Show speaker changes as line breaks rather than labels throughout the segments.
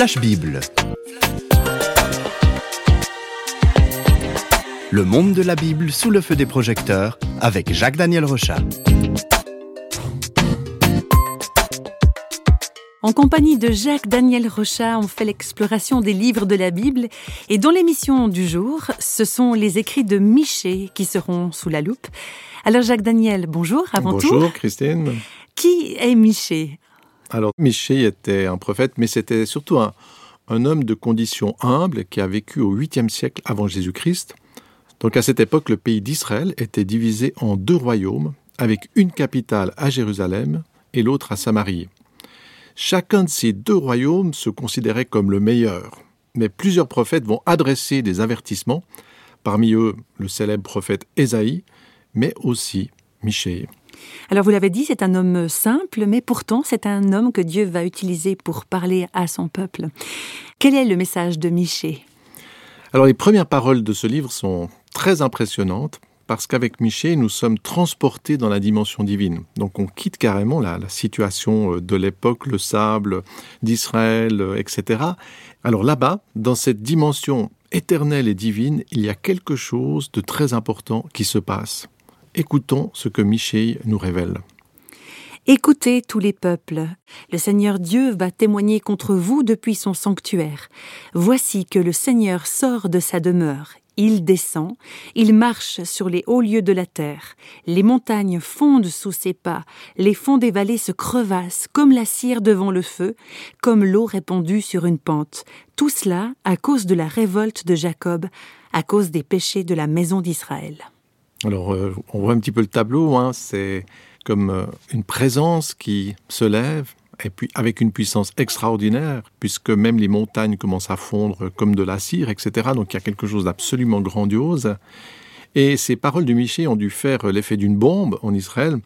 Flash Bible. Le monde de la Bible sous le feu des projecteurs avec Jacques-Daniel Rochat.
En compagnie de Jacques-Daniel Rochat, on fait l'exploration des livres de la Bible. Et dans l'émission du jour, ce sont les écrits de Michée qui seront sous la loupe. Alors Jacques-Daniel, bonjour avant
tout. Bonjour Christine.
Qui est Michée?
Alors Michée était un prophète, mais c'était surtout un, un homme de condition humble qui a vécu au 8e siècle avant Jésus-Christ. Donc à cette époque, le pays d'Israël était divisé en deux royaumes, avec une capitale à Jérusalem et l'autre à Samarie. Chacun de ces deux royaumes se considérait comme le meilleur, mais plusieurs prophètes vont adresser des avertissements, parmi eux le célèbre prophète Ésaïe, mais aussi Michée.
Alors vous l'avez dit, c'est un homme simple, mais pourtant c'est un homme que Dieu va utiliser pour parler à son peuple. Quel est le message de Michée
Alors les premières paroles de ce livre sont très impressionnantes parce qu'avec Michée, nous sommes transportés dans la dimension divine. Donc on quitte carrément la, situation euh, de l'époque, le sable d'Israël, euh, etc. Alors là-bas, dans cette dimension éternelle et divine, il y a quelque chose de très important qui se passe. Écoutons ce que Michée nous révèle.
Écoutez tous les peuples, le Seigneur Dieu va témoigner contre vous depuis son sanctuaire. Voici que le Seigneur sort de sa demeure, il descend, il marche sur les hauts lieux de la terre, les montagnes fondent sous ses pas, les fonds des vallées se crevassent comme la cire devant le feu, comme l'eau répandue sur une pente. Tout cela à cause de la révolte de Jacob, à cause des péchés de la maison d'Israël.
Alors, euh, on voit un petit peu le tableau, hein, c'est comme euh, une présence qui se lève, et puis avec une puissance extraordinaire, puisque même les montagnes commencent à fondre comme de la cire, etc. Donc il y a quelque chose d'absolument grandiose. Et ces paroles de Michée ont dû faire l'effet d'une bombe en Israël,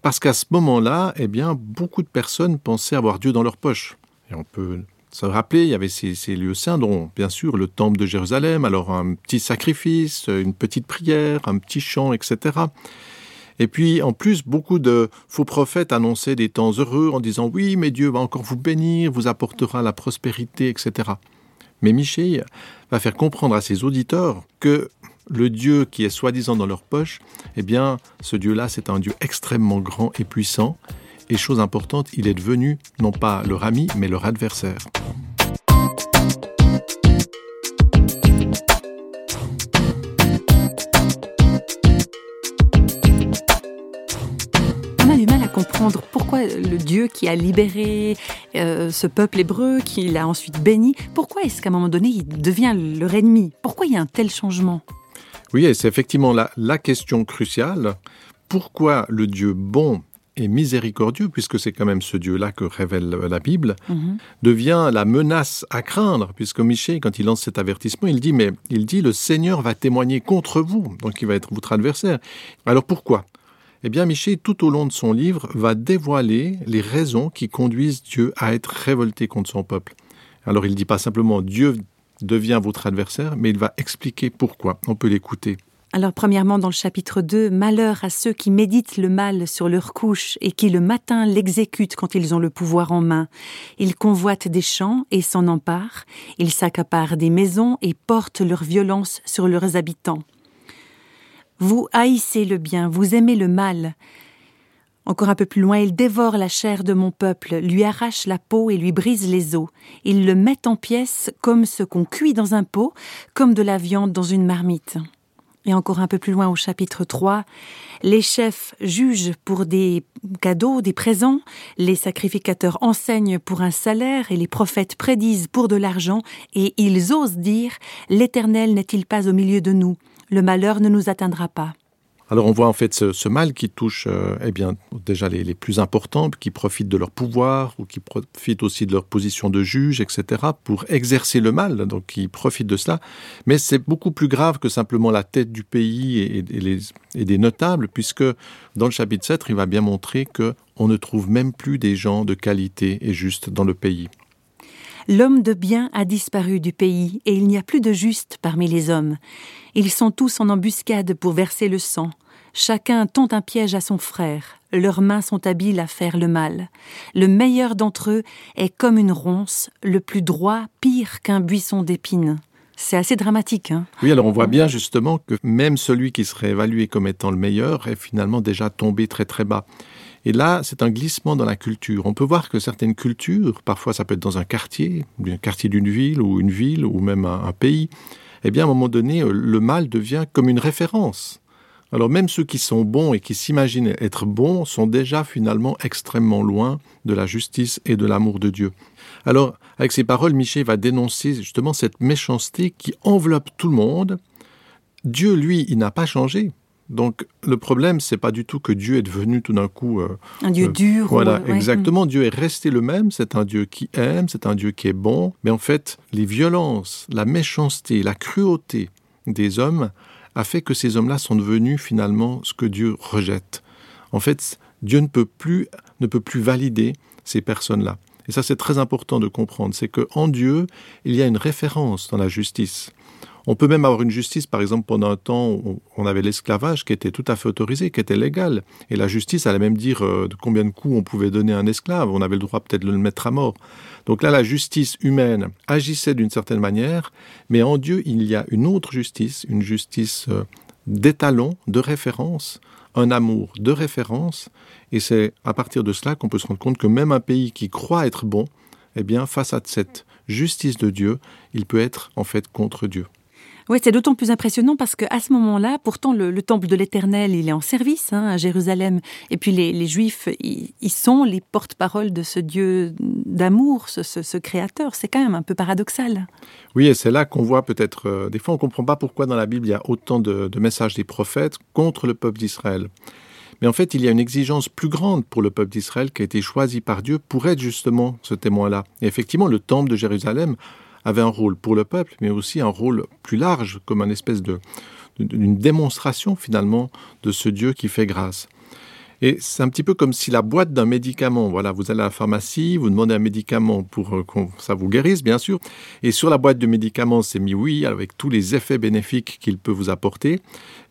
parce qu'à ce moment-là, eh bien, beaucoup de personnes pensaient avoir Dieu dans leur poche. Et on peut se rappeler, il y avait ces, lieux saints, dont bien sûr le temple de Jérusalem, alors un petit sacrifice, une petite prière, un petit chant, etc. Et puis, en plus, beaucoup de faux prophètes annonçaient des temps heureux en disant oui, mais Dieu va encore vous bénir, vous apportera la prospérité, etc. Mais Michée va faire comprendre à ses auditeurs que le Dieu qui est soi-disant dans leur poche, eh bien, ce Dieu-là, c'est un Dieu extrêmement grand et puissant. Et chose importante, il est devenu non pas leur ami, mais leur adversaire.
comprendre pourquoi le Dieu qui a libéré euh, ce peuple hébreu, qui l'a ensuite béni, pourquoi est-ce qu'à un moment donné il devient leur ennemi? Pourquoi il y a un tel changement?
Oui, c'est effectivement la, la question cruciale. Pourquoi le Dieu bon et miséricordieux, puisque c'est quand même ce Dieu-là que révèle la Bible, mhm. devient la menace à craindre, puisque Michel, quand il lance cet avertissement, il dit, mais il dit, le Seigneur va témoigner contre vous, donc il va être votre adversaire. Alors pourquoi? Eh bien, Michel, tout au long de son livre, va dévoiler les raisons qui conduisent Dieu à être révolté contre son peuple. Alors, il ne dit pas simplement Dieu devient votre adversaire, mais il va expliquer pourquoi. On peut l'écouter.
Alors, premièrement, dans le chapitre 2, Malheur à ceux qui méditent le mal sur leur couche et qui le matin l'exécutent quand ils ont le pouvoir en main. Ils convoitent des champs et s'en emparent. Ils s'accaparent des maisons et portent leur violence sur leurs habitants. Vous haïssez le bien, vous aimez le mal. Encore un peu plus loin, il dévore la chair de mon peuple, lui arrache la peau et lui brise les os. Il le met en pièces comme ce qu'on cuit dans un pot, comme de la viande dans une marmite. Et encore un peu plus loin au chapitre 3, les chefs jugent pour des cadeaux, des présents, les sacrificateurs enseignent pour un salaire et les prophètes prédisent pour de l'argent, et ils osent dire L'Éternel n'est-il pas au milieu de nous? Le malheur ne nous atteindra pas.
Alors on voit en fait ce, mal qui touche euh, eh bien déjà les, plus importants, qui profitent de leur pouvoir ou qui profitent aussi de leur position de juge, etc., pour exercer le mal, donc qui profitent de cela. Mais c'est beaucoup plus grave que simplement la tête du pays et, et, des notables, puisque dans le chapitre 7, il va bien montrer que on ne trouve même plus des gens de qualité et juste dans le pays.
L'homme de bien a disparu du pays, et il n'y a plus de juste parmi les hommes. Ils sont tous en embuscade pour verser le sang. Chacun tend un piège à son frère. Leurs mains sont habiles à faire le mal. Le meilleur d'entre eux est comme une ronce, le plus droit pire qu'un buisson d'épines. C'est assez dramatique. Hein
oui, alors on voit bien justement que même celui qui serait évalué comme étant le meilleur est finalement déjà tombé très très bas. Et là, c'est un glissement dans la culture. On peut voir que certaines cultures, parfois ça peut être dans un quartier, un quartier d'une ville ou une ville ou même un, pays, eh bien à un moment donné, le mal devient comme une référence. Alors même ceux qui sont bons et qui s'imaginent être bons sont déjà finalement extrêmement loin de la justice et de l'amour de Dieu. Alors avec ces paroles, Michel va dénoncer justement cette méchanceté qui enveloppe tout le monde. Dieu, lui, il n'a pas changé. Donc le problème, c'est pas du tout que Dieu est devenu tout d'un coup
euh, un Dieu euh, dur.
Voilà, ouais, exactement. Ouais. Dieu est resté le même. C'est un Dieu qui aime, c'est un Dieu qui est bon. Mais en fait, les violences, la méchanceté, la cruauté des hommes a fait que ces hommes-là sont devenus finalement ce que Dieu rejette. En fait, Dieu ne peut plus, ne peut plus valider ces personnes-là. Et ça, c'est très important de comprendre. C'est qu'en Dieu, il y a une référence dans la justice. On peut même avoir une justice, par exemple, pendant un temps, où on avait l'esclavage qui était tout à fait autorisé, qui était légal. Et la justice allait même dire euh, de combien de coups on pouvait donner un esclave. On avait le droit peut-être de le mettre à mort. Donc là, la justice humaine agissait d'une certaine manière, mais en Dieu, il y a une autre justice, une justice euh, d'étalon, de référence, un amour de référence. Et c'est à partir de cela qu'on peut se rendre compte que même un pays qui croit être bon, eh bien, face à cette justice de Dieu, il peut être en fait contre Dieu.
Oui, c'est d'autant plus impressionnant parce qu'à ce moment-là, pourtant, le, le temple de l'Éternel, il est en service hein, à Jérusalem. Et puis les, Juifs, ils, sont les porte-parole de ce Dieu d'amour, ce, créateur. C'est quand même un peu paradoxal.
Oui, et c'est là qu'on voit peut-être, euh, des fois on ne comprend pas pourquoi dans la Bible il y a autant de, de messages des prophètes contre le peuple d'Israël. Mais en fait, il y a une exigence plus grande pour le peuple d'Israël qui a été choisi par Dieu pour être justement ce témoin-là. Et effectivement, le temple de Jérusalem avait un rôle pour le peuple, mais aussi un rôle plus large, comme une espèce de d'une démonstration finalement de ce Dieu qui fait grâce. Et c'est un petit peu comme si la boîte d'un médicament, voilà, vous allez à la pharmacie, vous demandez un médicament pour euh, que ça vous guérisse, bien sûr, et sur la boîte de médicaments, c'est mis oui, avec tous les effets bénéfiques qu'il peut vous apporter,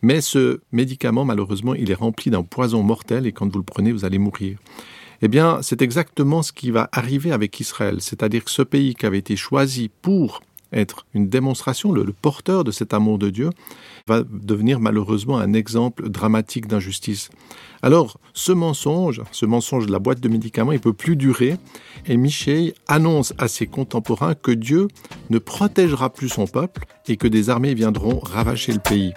mais ce médicament, malheureusement, il est rempli d'un poison mortel, et quand vous le prenez, vous allez mourir. Eh bien, c'est exactement ce qui va arriver avec Israël, c'est-à-dire que ce pays qui avait été choisi pour être une démonstration, le, le porteur de cet amour de Dieu, va devenir malheureusement un exemple dramatique d'injustice. Alors, ce mensonge, ce mensonge de la boîte de médicaments, il peut plus durer, et Michel annonce à ses contemporains que Dieu ne protégera plus son peuple et que des armées viendront ravager le pays.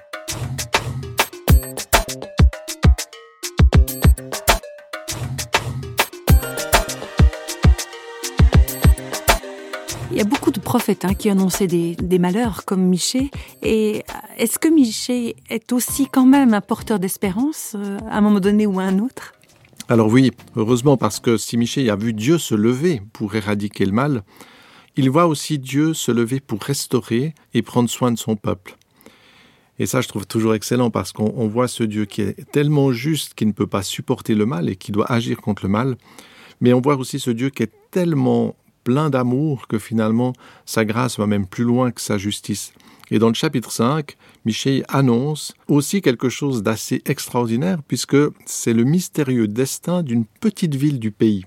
Hein, qui annonçaient des, malheurs comme Miché. Et est-ce que Miché est aussi quand même un porteur d'espérance euh, à un moment donné ou à un autre?
Alors oui, heureusement parce que si Miché a vu Dieu se lever pour éradiquer le mal, il voit aussi Dieu se lever pour restaurer et prendre soin de son peuple. Et ça, je trouve toujours excellent parce qu'on voit ce Dieu qui est tellement juste qu'il ne peut pas supporter le mal et qui doit agir contre le mal. Mais on voit aussi ce Dieu qui est tellement plein d'amour que finalement sa grâce va même plus loin que sa justice. Et dans le chapitre 5, Michel annonce aussi quelque chose d'assez extraordinaire puisque c'est le mystérieux destin d'une petite ville du pays.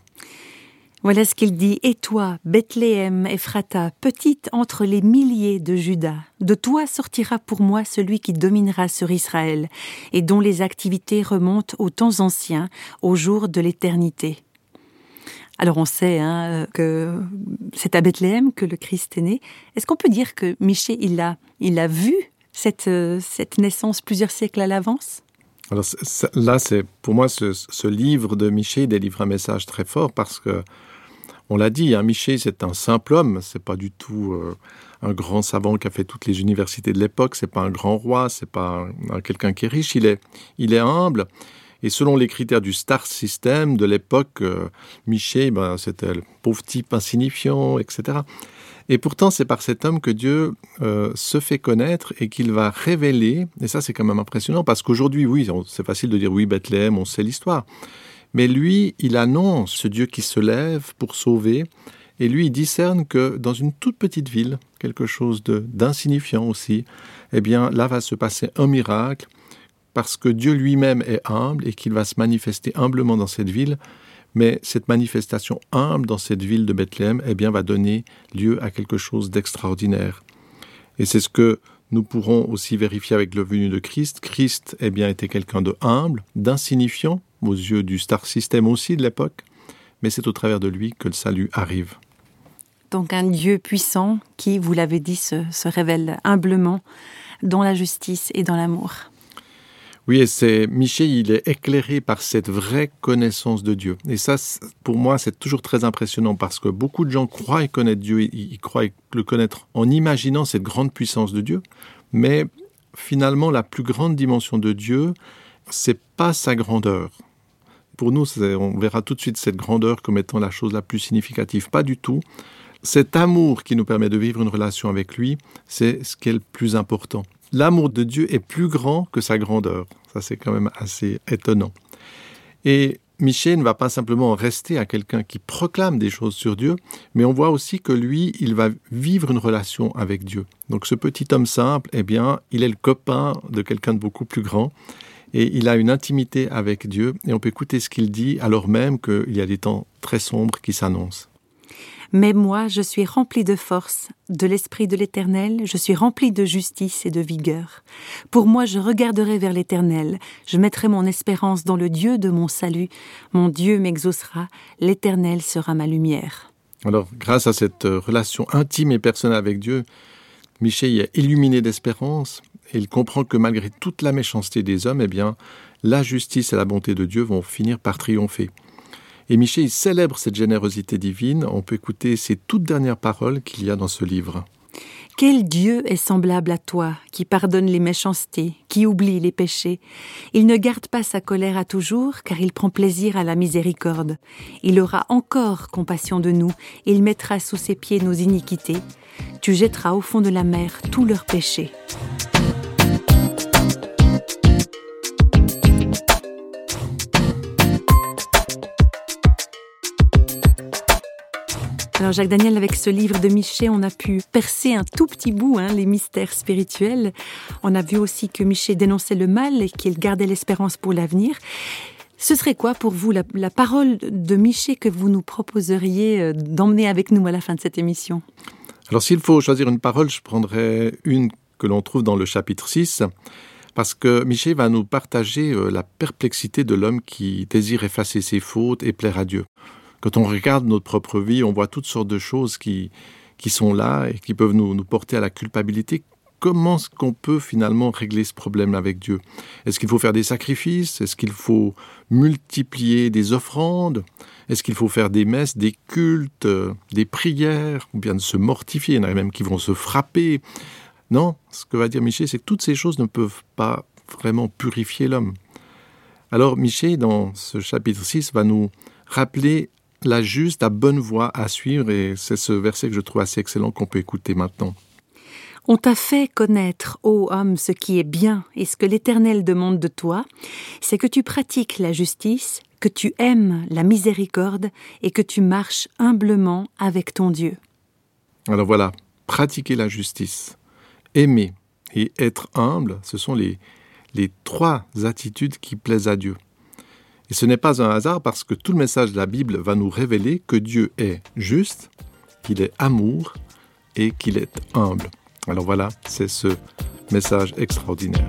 Voilà ce qu'il dit Et toi, Bethléem, Ephrata, petite entre les milliers de Judas, de toi sortira pour moi celui qui dominera sur Israël et dont les activités remontent aux temps anciens, au jour de l'éternité. Alors on sait hein, que c'est à Bethléem que le Christ est né. Est-ce qu'on peut dire que Miché il a, il vu cette, cette naissance plusieurs siècles à l'avance?
Alors là, c'est pour moi ce, ce livre de Miché délivre un message très fort parce que on l'a dit, hein, Miché c'est un simple homme, c'est pas du tout euh, un grand savant qui a fait toutes les universités de l'époque, c'est pas un grand roi, c'est pas quelqu'un qui est riche, il est, il est humble. Et selon les critères du star system de l'époque, euh, Miché, ben, c'était le pauvre type insignifiant, etc. Et pourtant, c'est par cet homme que Dieu euh, se fait connaître et qu'il va révéler, et ça c'est quand même impressionnant, parce qu'aujourd'hui, oui, c'est facile de dire oui, Bethléem, on sait l'histoire. Mais lui, il annonce ce Dieu qui se lève pour sauver, et lui, il discerne que dans une toute petite ville, quelque chose d'insignifiant aussi, eh bien là va se passer un miracle, parce que Dieu lui-même est humble et qu'il va se manifester humblement dans cette ville. Mais cette manifestation humble dans cette ville de Bethléem, eh bien, va donner lieu à quelque chose d'extraordinaire. Et c'est ce que nous pourrons aussi vérifier avec le venu de Christ. Christ, eh bien, était quelqu'un de humble, d'insignifiant, aux yeux du star system aussi de l'époque, mais c'est au travers de lui que le salut arrive.
Donc un Dieu puissant qui, vous l'avez dit, se, se révèle humblement dans la justice et dans l'amour.
Oui, et c'est Michel, il est éclairé par cette vraie connaissance de Dieu. Et ça, pour moi, c'est toujours très impressionnant parce que beaucoup de gens croient connaître Dieu, ils croient le connaître en imaginant cette grande puissance de Dieu, mais finalement, la plus grande dimension de Dieu, c'est pas sa grandeur. Pour nous, on verra tout de suite cette grandeur comme étant la chose la plus significative. Pas du tout. Cet amour qui nous permet de vivre une relation avec lui, c'est ce qui est le plus important l'amour de Dieu est plus grand que sa grandeur. Ça, c'est quand même assez étonnant. Et Michel ne va pas simplement rester à quelqu'un qui proclame des choses sur Dieu, mais on voit aussi que lui, il va vivre une relation avec Dieu. Donc ce petit homme simple, eh bien, il est le copain de quelqu'un de beaucoup plus grand, et il a une intimité avec Dieu, et on peut écouter ce qu'il dit alors même qu'il y a des temps très sombres qui s'annoncent.
Mais moi, je suis rempli de force, de l'Esprit de l'Éternel, je suis rempli de justice et de vigueur. Pour moi, je regarderai vers l'Éternel, je mettrai mon espérance dans le Dieu de mon salut. Mon Dieu m'exaucera, l'Éternel sera ma lumière.
Alors, grâce à cette euh, relation intime et personnelle avec Dieu, Michel est illuminé d'espérance et il comprend que malgré toute la méchanceté des hommes, eh bien, la justice et la bonté de Dieu vont finir par triompher. Et Michel célèbre cette générosité divine. On peut écouter ces toutes dernières paroles qu'il y a dans ce livre.
Quel Dieu est semblable à toi, qui pardonne les méchancetés, qui oublie les péchés? Il ne garde pas sa colère à toujours, car il prend plaisir à la miséricorde. Il aura encore compassion de nous, il mettra sous ses pieds nos iniquités. Tu jetteras au fond de la mer tous leurs péchés. Alors Jacques Daniel, avec ce livre de Miché, on a pu percer un tout petit bout hein, les mystères spirituels. On a vu aussi que Miché dénonçait le mal et qu'il gardait l'espérance pour l'avenir. Ce serait quoi pour vous la, parole de Miché que vous nous proposeriez euh, d'emmener avec nous à la fin de cette émission?
Alors s'il faut choisir une parole, je prendrais une que l'on trouve dans le chapitre 6 parce que Miché va nous partager euh, la perplexité de l'homme qui désire effacer ses fautes et plaire à Dieu. Quand on regarde notre propre vie, on voit toutes sortes de choses qui, qui sont là et qui peuvent nous, nous porter à la culpabilité. Comment est-ce qu'on peut finalement régler ce problème avec Dieu? Est-ce qu'il faut faire des sacrifices? Est-ce qu'il faut multiplier des offrandes? Est-ce qu'il faut faire des messes, des cultes, des prières Ou bien se mortifier? Il y en a même qui vont se frapper. Non, ce que va dire Michel, c'est que toutes ces choses ne peuvent pas vraiment purifier l'homme. Alors Michel, dans ce chapitre 6, va nous rappeler la juste, la bonne voie à suivre, et c'est ce verset que je trouve assez excellent qu'on peut écouter maintenant.
On t'a fait connaître, ô homme, ce qui est bien et ce que l'Éternel demande de toi, c'est que tu pratiques la justice, que tu aimes la miséricorde et que tu marches humblement avec ton Dieu.
Alors voilà, pratiquer la justice, aimer et être humble, ce sont les, les trois attitudes qui plaisent à Dieu. Et ce n'est pas un hasard parce que tout le message de la Bible va nous révéler que Dieu est juste, qu'il est amour et qu'il est humble. Alors voilà, c'est ce message extraordinaire.